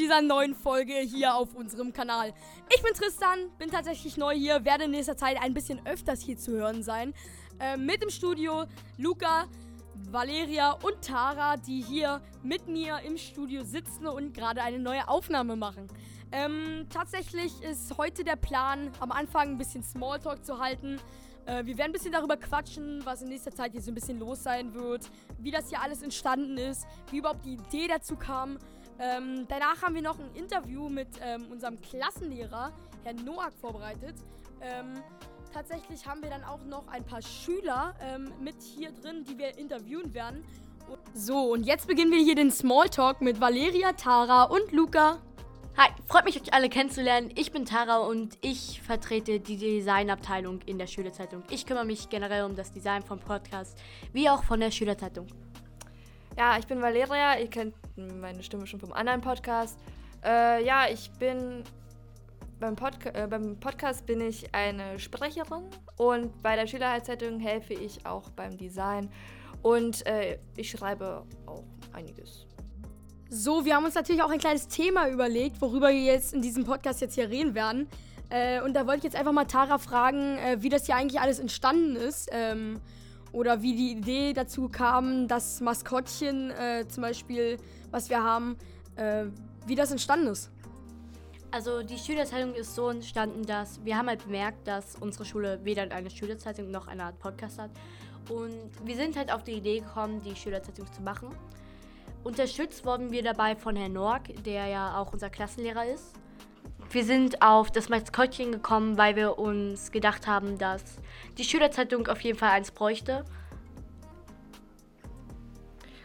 dieser neuen Folge hier auf unserem Kanal. Ich bin Tristan, bin tatsächlich neu hier, werde in nächster Zeit ein bisschen öfters hier zu hören sein. Äh, mit im Studio Luca, Valeria und Tara, die hier mit mir im Studio sitzen und gerade eine neue Aufnahme machen. Ähm, tatsächlich ist heute der Plan, am Anfang ein bisschen Smalltalk zu halten. Äh, wir werden ein bisschen darüber quatschen, was in nächster Zeit hier so ein bisschen los sein wird, wie das hier alles entstanden ist, wie überhaupt die Idee dazu kam. Ähm, danach haben wir noch ein Interview mit ähm, unserem Klassenlehrer, Herrn Noack, vorbereitet. Ähm, tatsächlich haben wir dann auch noch ein paar Schüler ähm, mit hier drin, die wir interviewen werden. So, und jetzt beginnen wir hier den Smalltalk mit Valeria, Tara und Luca. Hi, freut mich, euch alle kennenzulernen. Ich bin Tara und ich vertrete die Designabteilung in der Schülerzeitung. Ich kümmere mich generell um das Design vom Podcast, wie auch von der Schülerzeitung. Ja, ich bin Valeria. Ihr kennt meine Stimme schon vom anderen Podcast. Äh, ja, ich bin beim, Podca äh, beim Podcast bin ich eine Sprecherin und bei der Schülerzeitung helfe ich auch beim Design und äh, ich schreibe auch einiges. So, wir haben uns natürlich auch ein kleines Thema überlegt, worüber wir jetzt in diesem Podcast jetzt hier reden werden. Äh, und da wollte ich jetzt einfach mal Tara fragen, äh, wie das hier eigentlich alles entstanden ist. Ähm, oder wie die Idee dazu kam, das Maskottchen äh, zum Beispiel, was wir haben, äh, wie das entstanden ist. Also die Schülerzeitung ist so entstanden, dass wir haben halt bemerkt, dass unsere Schule weder eine Schülerzeitung noch eine Art Podcast hat. Und wir sind halt auf die Idee gekommen, die Schülerzeitung zu machen. Unterstützt wurden wir dabei von Herrn Nork, der ja auch unser Klassenlehrer ist. Wir sind auf das Maskottchen gekommen, weil wir uns gedacht haben, dass die Schülerzeitung auf jeden Fall eins bräuchte.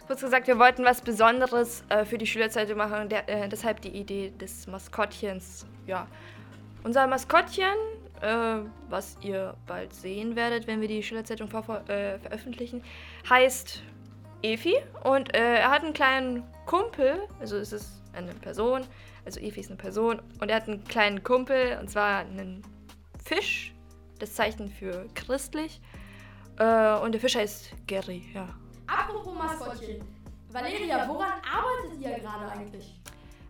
Kurz gesagt, wir wollten was Besonderes äh, für die Schülerzeitung machen, der, äh, deshalb die Idee des Maskottchens. Ja, unser Maskottchen, äh, was ihr bald sehen werdet, wenn wir die Schülerzeitung äh, veröffentlichen, heißt Efi und äh, er hat einen kleinen Kumpel, also es ist eine Person, also Efi ist eine Person und er hat einen kleinen Kumpel und zwar einen Fisch, das Zeichen für christlich äh, und der Fisch heißt Gary, ja. Apropos Maskottchen, Valeria, woran arbeitet ihr gerade eigentlich?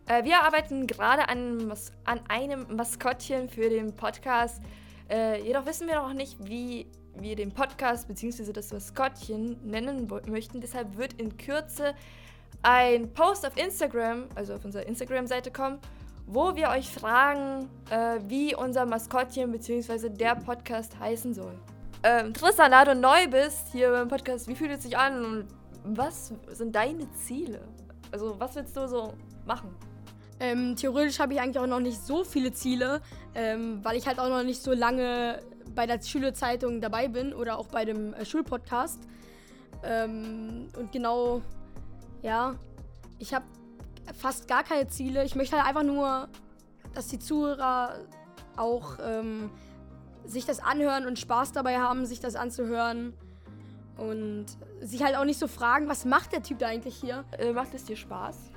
Äh, wir arbeiten gerade an, an, einem Maskottchen für den Podcast. Äh, jedoch wissen wir noch nicht, wie wir den Podcast bzw. das Maskottchen nennen möchten. Deshalb wird in Kürze ein Post auf Instagram, also auf unserer Instagram-Seite kommen, wo wir euch fragen, äh, wie unser Maskottchen bzw. der Podcast heißen soll. Ähm, Tristan, da du neu bist hier beim Podcast, wie fühlt es sich an und was sind deine Ziele? Also was willst du so machen? Ähm, theoretisch habe ich eigentlich auch noch nicht so viele Ziele, ähm, weil ich halt auch noch nicht so lange bei der Schülerzeitung dabei bin oder auch bei dem äh, Schulpodcast. Ähm, und genau, ja, ich habe fast gar keine Ziele. Ich möchte halt einfach nur, dass die Zuhörer auch ähm, sich das anhören und Spaß dabei haben, sich das anzuhören. Und sich halt auch nicht so fragen, was macht der Typ da eigentlich hier? Äh, macht es dir Spaß?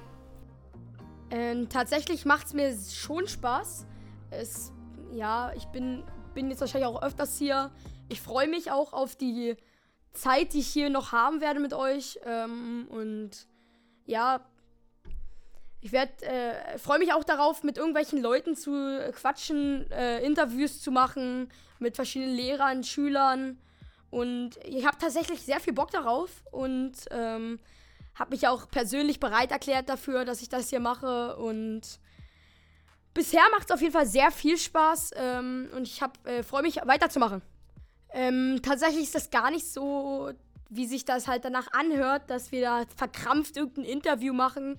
Ähm, tatsächlich macht es mir schon Spaß. Es, ja, ich bin bin jetzt wahrscheinlich auch öfters hier. Ich freue mich auch auf die Zeit, die ich hier noch haben werde mit euch. Ähm, und ja, ich werde äh, freue mich auch darauf, mit irgendwelchen Leuten zu quatschen, äh, Interviews zu machen mit verschiedenen Lehrern, Schülern. Und ich habe tatsächlich sehr viel Bock darauf und ähm, habe mich auch persönlich bereit erklärt dafür, dass ich das hier mache. Und bisher macht es auf jeden Fall sehr viel Spaß ähm, und ich äh, freue mich weiterzumachen. Ähm, tatsächlich ist das gar nicht so, wie sich das halt danach anhört, dass wir da verkrampft irgendein Interview machen.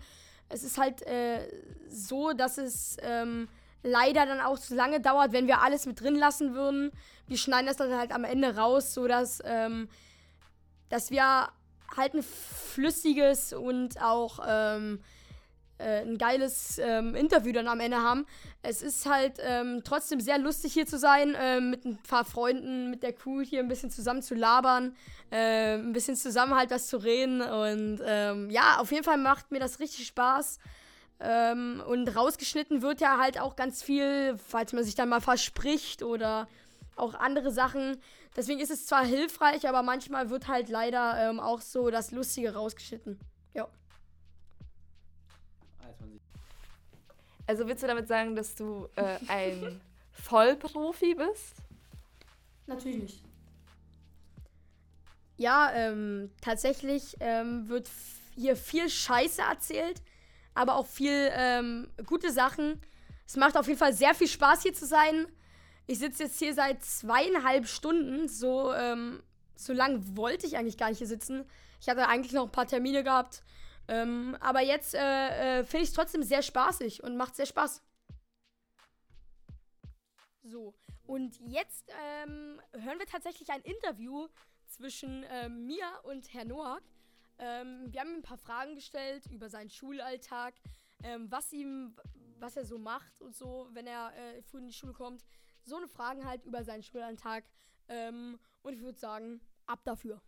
Es ist halt äh, so, dass es ähm, leider dann auch zu lange dauert, wenn wir alles mit drin lassen würden. Wir schneiden das dann halt am Ende raus, sodass ähm, dass wir halt ein flüssiges und auch ähm, äh, ein geiles ähm, Interview dann am Ende haben. Es ist halt ähm, trotzdem sehr lustig hier zu sein, äh, mit ein paar Freunden, mit der Crew hier ein bisschen zusammen zu labern, äh, ein bisschen zusammen halt was zu reden. Und ähm, ja, auf jeden Fall macht mir das richtig Spaß. Ähm, und rausgeschnitten wird ja halt auch ganz viel, falls man sich dann mal verspricht oder auch andere Sachen. Deswegen ist es zwar hilfreich, aber manchmal wird halt leider ähm, auch so das Lustige rausgeschnitten. Ja. Also willst du damit sagen, dass du äh, ein Vollprofi bist? Natürlich nicht. Ja, ähm, tatsächlich ähm, wird hier viel Scheiße erzählt, aber auch viel ähm, gute Sachen. Es macht auf jeden Fall sehr viel Spaß hier zu sein. Ich sitze jetzt hier seit zweieinhalb Stunden. So, ähm, so lang wollte ich eigentlich gar nicht hier sitzen. Ich hatte eigentlich noch ein paar Termine gehabt. Ähm, aber jetzt äh, äh, finde ich es trotzdem sehr spaßig und macht sehr Spaß. So, und jetzt ähm, hören wir tatsächlich ein Interview zwischen ähm, mir und Herr Noack. Ähm, wir haben ihm ein paar Fragen gestellt über seinen Schulalltag, ähm, was ihm, was er so macht und so, wenn er äh, früh in die Schule kommt. So eine Fragen halt über seinen Schulalltag. Ähm, und ich würde sagen, ab dafür.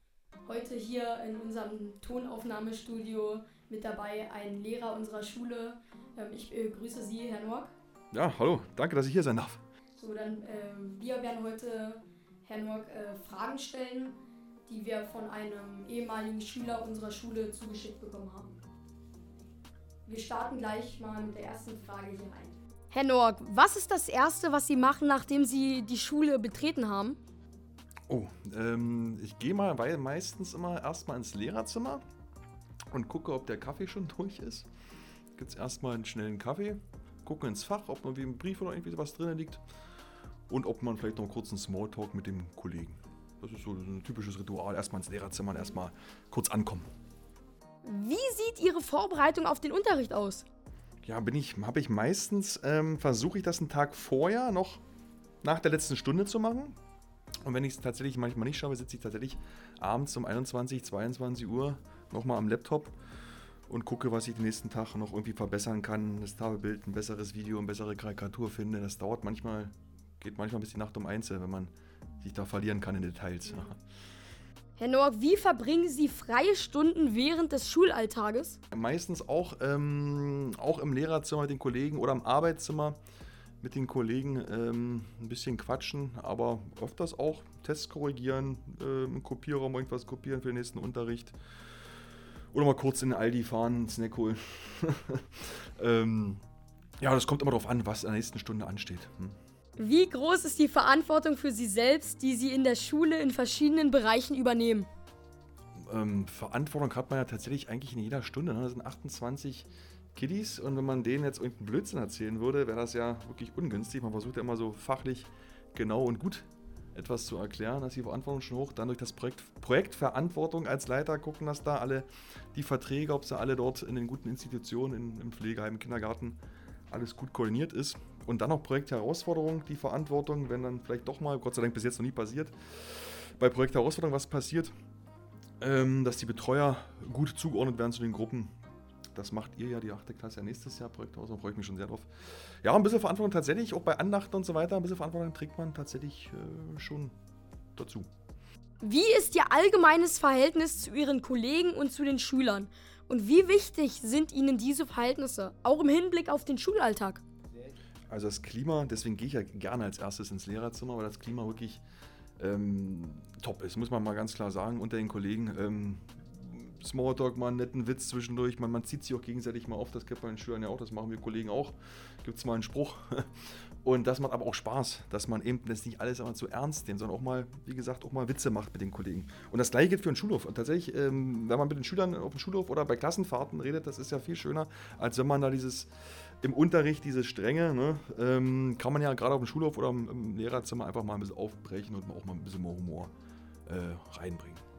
Heute hier in unserem Tonaufnahmestudio mit dabei ein Lehrer unserer Schule. Ähm, ich äh, grüße Sie, Herr Noack. Ja, hallo, danke, dass ich hier sein darf. So, dann ähm, wir werden heute Herrn Noack äh, Fragen stellen die wir von einem ehemaligen Schüler unserer Schule zugeschickt bekommen haben. Wir starten gleich mal mit der ersten Frage hier rein. Herr Noack, was ist das Erste, was Sie machen, nachdem Sie die Schule betreten haben? Oh, ähm, ich gehe mal weil meistens immer erstmal ins Lehrerzimmer und gucke, ob der Kaffee schon durch ist. Gibt es erstmal einen schnellen Kaffee, gucke ins Fach, ob irgendwie ein Brief oder irgendwie was drin liegt und ob man vielleicht noch einen kurzen Smalltalk mit dem Kollegen. Das ist so ein typisches Ritual. Erstmal ins Lehrerzimmer und erstmal kurz ankommen. Wie sieht Ihre Vorbereitung auf den Unterricht aus? Ja, bin ich, habe ich meistens, ähm, versuche ich das einen Tag vorher noch nach der letzten Stunde zu machen. Und wenn ich es tatsächlich manchmal nicht schaffe, sitze ich tatsächlich abends um 21, 22 Uhr nochmal am Laptop und gucke, was ich den nächsten Tag noch irgendwie verbessern kann. Das Tafelbild, ein besseres Video, eine bessere Karikatur finde. Das dauert manchmal, geht manchmal bis die Nacht um eins, wenn man sich da verlieren kann in Details. Herr Noack, wie verbringen Sie freie Stunden während des Schulalltages? Meistens auch, ähm, auch im Lehrerzimmer mit den Kollegen oder im Arbeitszimmer mit den Kollegen ähm, ein bisschen quatschen, aber öfters auch Tests korrigieren, äh, im Kopierraum irgendwas kopieren für den nächsten Unterricht. Oder mal kurz in den Aldi fahren, einen Snack holen. ähm, ja, das kommt immer darauf an, was in der nächsten Stunde ansteht. Hm. Wie groß ist die Verantwortung für Sie selbst, die Sie in der Schule in verschiedenen Bereichen übernehmen? Ähm, Verantwortung hat man ja tatsächlich eigentlich in jeder Stunde. Ne? Das sind 28 Kiddies und wenn man denen jetzt irgendeinen Blödsinn erzählen würde, wäre das ja wirklich ungünstig. Man versucht ja immer so fachlich genau und gut etwas zu erklären. Da ist die Verantwortung schon hoch. Dann durch das Projekt Projektverantwortung als Leiter gucken, dass da alle die Verträge, ob sie alle dort in den guten Institutionen, in, im Pflegeheim, im Kindergarten, alles gut koordiniert ist. Und dann noch Projektherausforderung, die Verantwortung, wenn dann vielleicht doch mal, Gott sei Dank bis jetzt noch nie passiert, bei Projektherausforderung was passiert, ähm, dass die Betreuer gut zugeordnet werden zu den Gruppen. Das macht ihr ja, die 8. Klasse, ja nächstes Jahr, Projektherausforderung, freue ich mich schon sehr drauf. Ja, ein bisschen Verantwortung tatsächlich, auch bei Andachten und so weiter, ein bisschen Verantwortung trägt man tatsächlich äh, schon dazu. Wie ist Ihr allgemeines Verhältnis zu Ihren Kollegen und zu den Schülern? Und wie wichtig sind Ihnen diese Verhältnisse, auch im Hinblick auf den Schulalltag? Also das Klima, deswegen gehe ich ja gerne als erstes ins Lehrerzimmer, weil das Klima wirklich ähm, top ist, muss man mal ganz klar sagen, unter den Kollegen. Ähm, Smalltalk, mal einen netten Witz zwischendurch, man, man zieht sich auch gegenseitig mal auf, das kennt man den Schülern ja auch, das machen wir Kollegen auch. Gibt es mal einen Spruch. Und das macht aber auch Spaß, dass man eben das nicht alles immer zu ernst nimmt, sondern auch mal, wie gesagt, auch mal Witze macht mit den Kollegen. Und das gleiche gilt für den Schulhof. Und tatsächlich, ähm, wenn man mit den Schülern auf dem Schulhof oder bei Klassenfahrten redet, das ist ja viel schöner, als wenn man da dieses im Unterricht diese Strenge, ne, ähm, kann man ja gerade auf dem Schulhof oder im, im, Lehrerzimmer einfach mal ein bisschen aufbrechen und auch mal ein bisschen mehr Humor äh, reinbringen.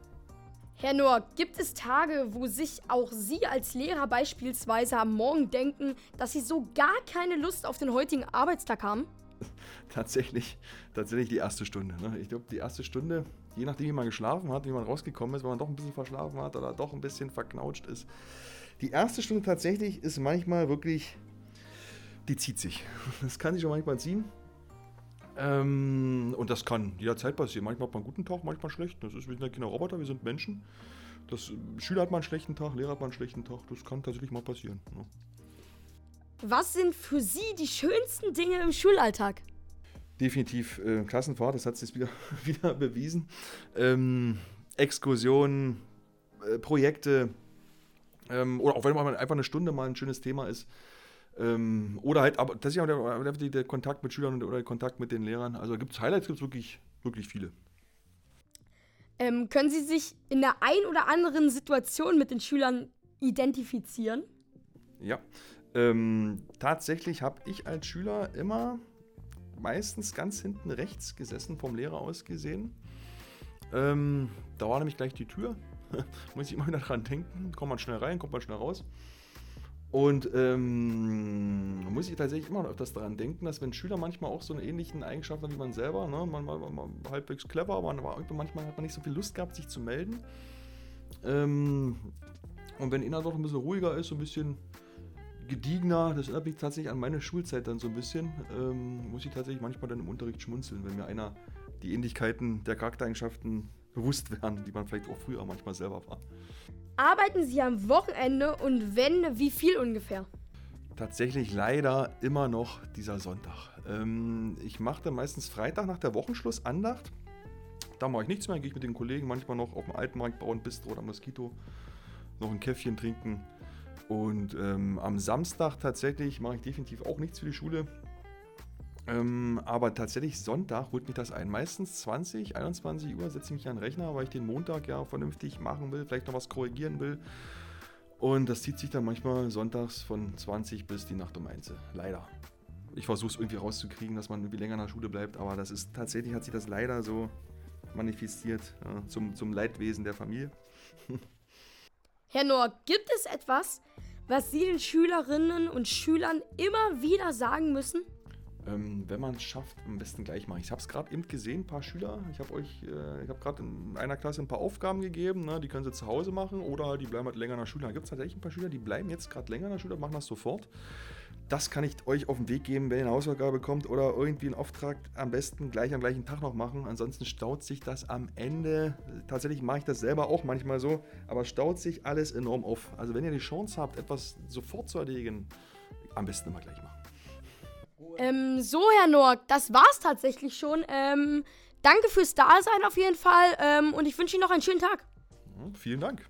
Herr Nohr, gibt es Tage, wo sich auch Sie als Lehrer beispielsweise am Morgen denken, dass Sie so gar keine Lust auf den heutigen Arbeitstag haben? tatsächlich, tatsächlich die erste Stunde. Ne? Ich glaube, die erste Stunde, je nachdem, wie man geschlafen hat, wie man rausgekommen ist, wenn man doch ein bisschen verschlafen hat oder doch ein bisschen verknautscht ist. Die erste Stunde tatsächlich ist manchmal wirklich die zieht sich. Das kann sich schon manchmal ziehen. Ähm, und das kann jederzeit passieren. Manchmal hat man einen guten Tag, manchmal schlecht. Das ist, wir sind ja keine Roboter, wir sind Menschen. Das, Schüler hat mal einen schlechten Tag, Lehrer hat mal einen schlechten Tag. Das kann tatsächlich mal passieren. Ja. Was sind für Sie die schönsten Dinge im Schulalltag? Definitiv äh, Klassenfahrt, das hat sich wieder, wieder bewiesen. Ähm, Exkursionen, äh, Projekte, ähm, oder auch wenn man einfach eine Stunde mal ein schönes Thema ist, Ähm, oder halt, aber das ist ja der, der, der Kontakt mit Schülern oder der Kontakt mit den Lehrern. Also gibt es Highlights, gibt es wirklich, wirklich viele. Ähm, können Sie sich in der ein oder anderen Situation mit den Schülern identifizieren? Ja, ähm, tatsächlich habe ich als Schüler immer meistens ganz hinten rechts gesessen, vom Lehrer aus gesehen. Ähm, da war nämlich gleich die Tür. Muss ich immer wieder dran denken. Kommt man schnell rein, kommt man schnell raus. Und ähm, muss ich tatsächlich immer noch öfters daran denken, dass wenn Schüler manchmal auch so eine ähnlichen Eigenschaften haben wie man selber, ne, man war halbwegs clever, aber manchmal hat man nicht so viel Lust gehabt, sich zu melden. Ähm, und wenn einer doch ein bisschen ruhiger ist, so ein bisschen gediegener, das erinnert mich tatsächlich an meine Schulzeit dann so ein bisschen, ähm, muss ich tatsächlich manchmal dann im Unterricht schmunzeln, wenn mir einer die Ähnlichkeiten der Charaktereigenschaften bewusst werden, die man vielleicht auch früher manchmal selber war. Arbeiten Sie am Wochenende und wenn, wie viel ungefähr? Tatsächlich leider immer noch dieser Sonntag. Ähm, ich mache dann meistens Freitag nach der Wochenschluss Andacht. Da mache ich nichts mehr, gehe ich mit den Kollegen manchmal noch auf dem Altenmarkt bauen, Bistro oder Moskito, noch ein Käffchen trinken. Und ähm, am Samstag tatsächlich mache ich definitiv auch nichts für die Schule. Ähm, aber tatsächlich Sonntag holt mich das ein. Meistens 20, 21 Uhr setze ich mich an den Rechner, weil ich den Montag ja vernünftig machen will, vielleicht noch was korrigieren will. Und das zieht sich dann manchmal sonntags von 20 bis die Nacht um 1. Leider. Ich versuche es irgendwie rauszukriegen, dass man irgendwie länger in der Schule bleibt, aber das ist tatsächlich hat sich das leider so manifestiert ja, zum, zum Leidwesen der Familie. Herr Nohr, gibt es etwas, was Sie den Schülerinnen und Schülern immer wieder sagen müssen? Ähm, wenn man es schafft, am besten gleich machen. Ich habe es gerade eben gesehen, ein paar Schüler. Ich habe euch, äh, ich habe gerade in einer Klasse ein paar Aufgaben gegeben. Ne? Die können sie zu Hause machen oder die bleiben halt länger in der Schule. Da gibt es tatsächlich ein paar Schüler, die bleiben jetzt gerade länger in der Schule, machen das sofort. Das kann ich euch auf den Weg geben, wenn ihr eine Hausaufgabe bekommt oder irgendwie einen Auftrag am besten gleich am gleichen Tag noch machen. Ansonsten staut sich das am Ende. Tatsächlich mache ich das selber auch manchmal so, aber staut sich alles enorm auf. Also wenn ihr die Chance habt, etwas sofort zu erledigen, am besten immer gleich machen. Ähm, so, Herr Norg, das war's tatsächlich schon. Ähm, danke fürs Dasein auf jeden Fall ähm, und ich wünsche Ihnen noch einen schönen Tag. Ja, vielen Dank.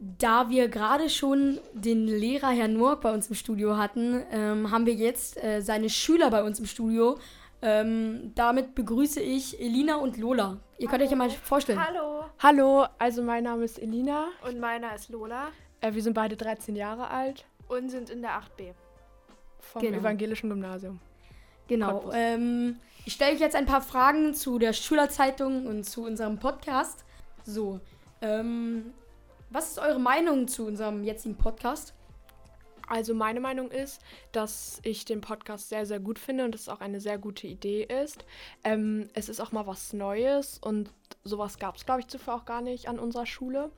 Da wir gerade schon den Lehrer Herrn Norg bei uns im Studio hatten, ähm, haben wir jetzt äh, seine Schüler bei uns im Studio. Ähm, damit begrüße ich Elina und Lola. Ihr könnt euch ja mal vorstellen. Hallo. Hallo, also mein Name ist Elina. Und meiner ist Lola. Äh, wir sind beide 13 Jahre alt. Und sind in der 8b. Vom genau. evangelischen Gymnasium. Genau. Ähm, ich stelle euch jetzt ein paar Fragen zu der Schülerzeitung und zu unserem Podcast. So, ähm, was ist eure Meinung zu unserem jetzigen Podcast? Also meine Meinung ist, dass ich den Podcast sehr, sehr gut finde und es auch eine sehr gute Idee ist. Ähm, es ist auch mal was Neues und sowas gab es, glaube ich, zuvor auch gar nicht an unserer Schule.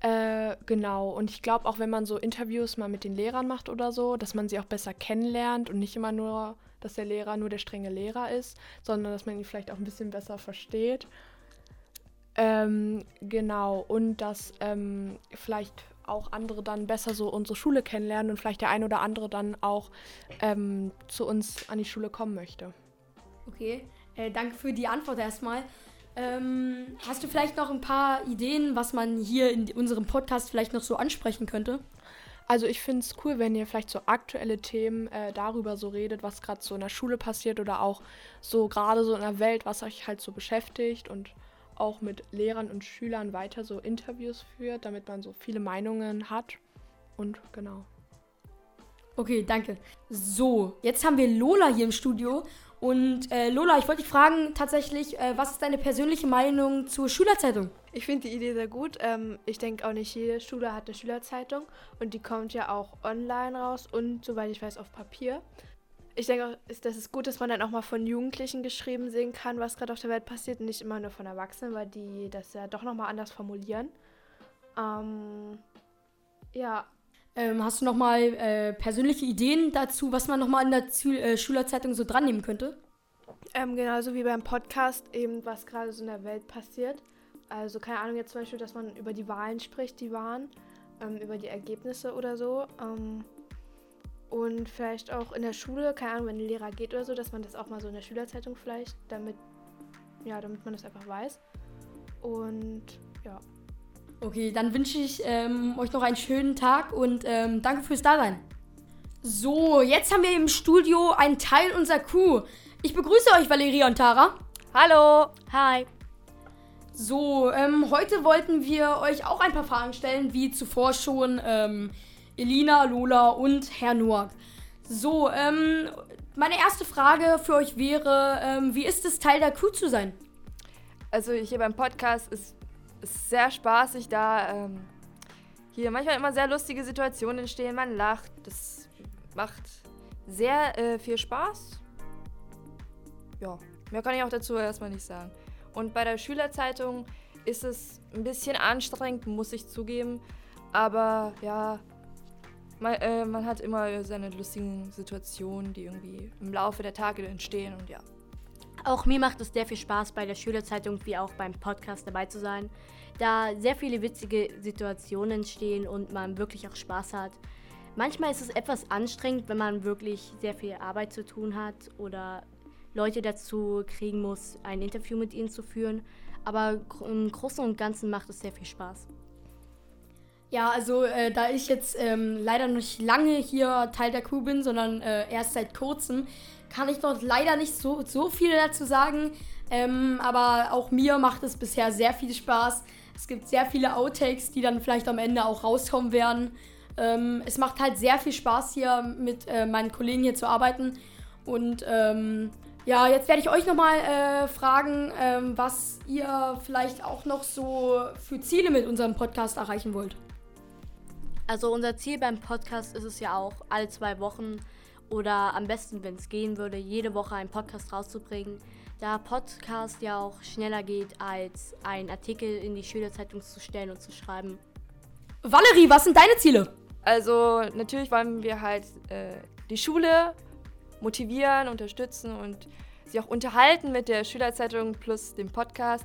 Äh, genau, und ich glaube auch, wenn man so Interviews mal mit den Lehrern macht oder so, dass man sie auch besser kennenlernt und nicht immer nur dass der Lehrer nur der strenge Lehrer ist, sondern dass man ihn vielleicht auch ein bisschen besser versteht. Ähm, genau, und dass ähm, vielleicht auch andere dann besser so unsere Schule kennenlernen und vielleicht der ein oder andere dann auch ähm, zu uns an die Schule kommen möchte. Okay, äh, danke für die Antwort erstmal. Ähm, hast du vielleicht noch ein paar Ideen, was man hier in unserem Podcast vielleicht noch so ansprechen könnte? Also ich finde es cool, wenn ihr vielleicht so aktuelle Themen äh, darüber so redet, was gerade so in der Schule passiert oder auch so gerade so in der Welt, was euch halt so beschäftigt und auch mit Lehrern und Schülern weiter so Interviews führt, damit man so viele Meinungen hat. Und genau. Okay, danke. So, jetzt haben wir Lola hier im Studio. Und äh, Lola, ich wollte dich fragen tatsächlich, äh, was ist deine persönliche Meinung zur Schülerzeitung? Ich finde die Idee sehr gut. Ähm, ich denke auch nicht jede Schule hat eine Schülerzeitung und die kommt ja auch online raus und soweit ich weiß auf Papier. Ich denke auch, dass es gut, dass man dann auch mal von Jugendlichen geschrieben sehen kann, was gerade auf der Welt passiert und nicht immer nur von Erwachsenen, weil die das ja doch nochmal anders formulieren. Ähm, ja. Ähm, hast du nochmal äh, persönliche Ideen dazu, was man nochmal in der Zü äh, Schülerzeitung so dran nehmen könnte? Ähm, genauso wie beim Podcast, eben was gerade so in der Welt passiert. Also keine Ahnung, jetzt zum Beispiel, dass man über die Wahlen spricht, die waren, ähm, über die Ergebnisse oder so. Ähm, und vielleicht auch in der Schule, keine Ahnung, wenn ein Lehrer geht oder so, dass man das auch mal so in der Schülerzeitung vielleicht, damit, ja, damit man das einfach weiß. Und ja. Okay, dann wünsche ich ähm, euch noch einen schönen Tag und ähm, danke fürs Dasein. So, jetzt haben wir im Studio einen Teil unserer Crew. Ich begrüße euch, Valeria und Tara. Hallo! Hi. So, ähm, heute wollten wir euch auch ein paar Fragen stellen, wie zuvor schon ähm, Elina, Lola und Herr Noack. So, ähm, meine erste Frage für euch wäre, ähm, wie ist es, Teil der Crew zu sein? Also hier beim Podcast ist es sehr spaßig, da ähm, hier manchmal immer sehr lustige Situationen entstehen. Man lacht, das macht sehr äh, viel Spaß. Ja, mehr kann ich auch dazu erstmal nicht sagen. Und bei der Schülerzeitung ist es ein bisschen anstrengend, muss ich zugeben. Aber ja, man, äh, man hat immer seine lustigen Situationen, die irgendwie im Laufe der Tage entstehen und ja. Auch mir macht es sehr viel Spaß, bei der Schülerzeitung wie auch beim Podcast dabei zu sein, da sehr viele witzige Situationen entstehen und man wirklich auch Spaß hat. Manchmal ist es etwas anstrengend, wenn man wirklich sehr viel Arbeit zu tun hat oder Leute dazu kriegen muss, ein Interview mit ihnen zu führen. Aber im Großen und Ganzen macht es sehr viel Spaß. Ja, also äh, da ich jetzt ähm, leider nicht lange hier Teil der Crew bin, sondern äh, erst seit kurzem, kann ich dort leider nicht so, so viel dazu sagen. Ähm, aber auch mir macht es bisher sehr viel Spaß. Es gibt sehr viele Outtakes, die dann vielleicht am Ende auch rauskommen werden. Ähm, es macht halt sehr viel Spaß hier mit äh, meinen Kollegen hier zu arbeiten. Und ähm, ja, jetzt werde ich euch nochmal äh, fragen, ähm, was ihr vielleicht auch noch so für Ziele mit unserem Podcast erreichen wollt. Also unser Ziel beim Podcast ist es ja auch, alle zwei Wochen oder am besten, wenn es gehen würde, jede Woche einen Podcast rauszubringen. Da Podcast ja auch schneller geht, als einen Artikel in die Schülerzeitung zu stellen und zu schreiben. Valerie, was sind deine Ziele? Also natürlich wollen wir halt äh, die Schule motivieren, unterstützen und sie auch unterhalten mit der Schülerzeitung plus dem Podcast.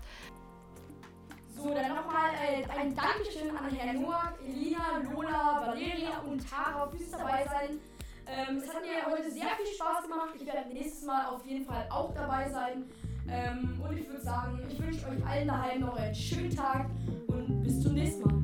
So, dann nochmal äh, ein Dankeschön an Herrn Noack, Elina, Lola, Valeria und Tara fürs dabei sein. Ähm, es hat mir heute sehr viel Spaß gemacht. Ich werde nächstes Mal auf jeden Fall auch dabei sein. Ähm, und ich würde sagen, ich wünsche euch allen daheim noch einen schönen Tag und bis zum nächsten Mal.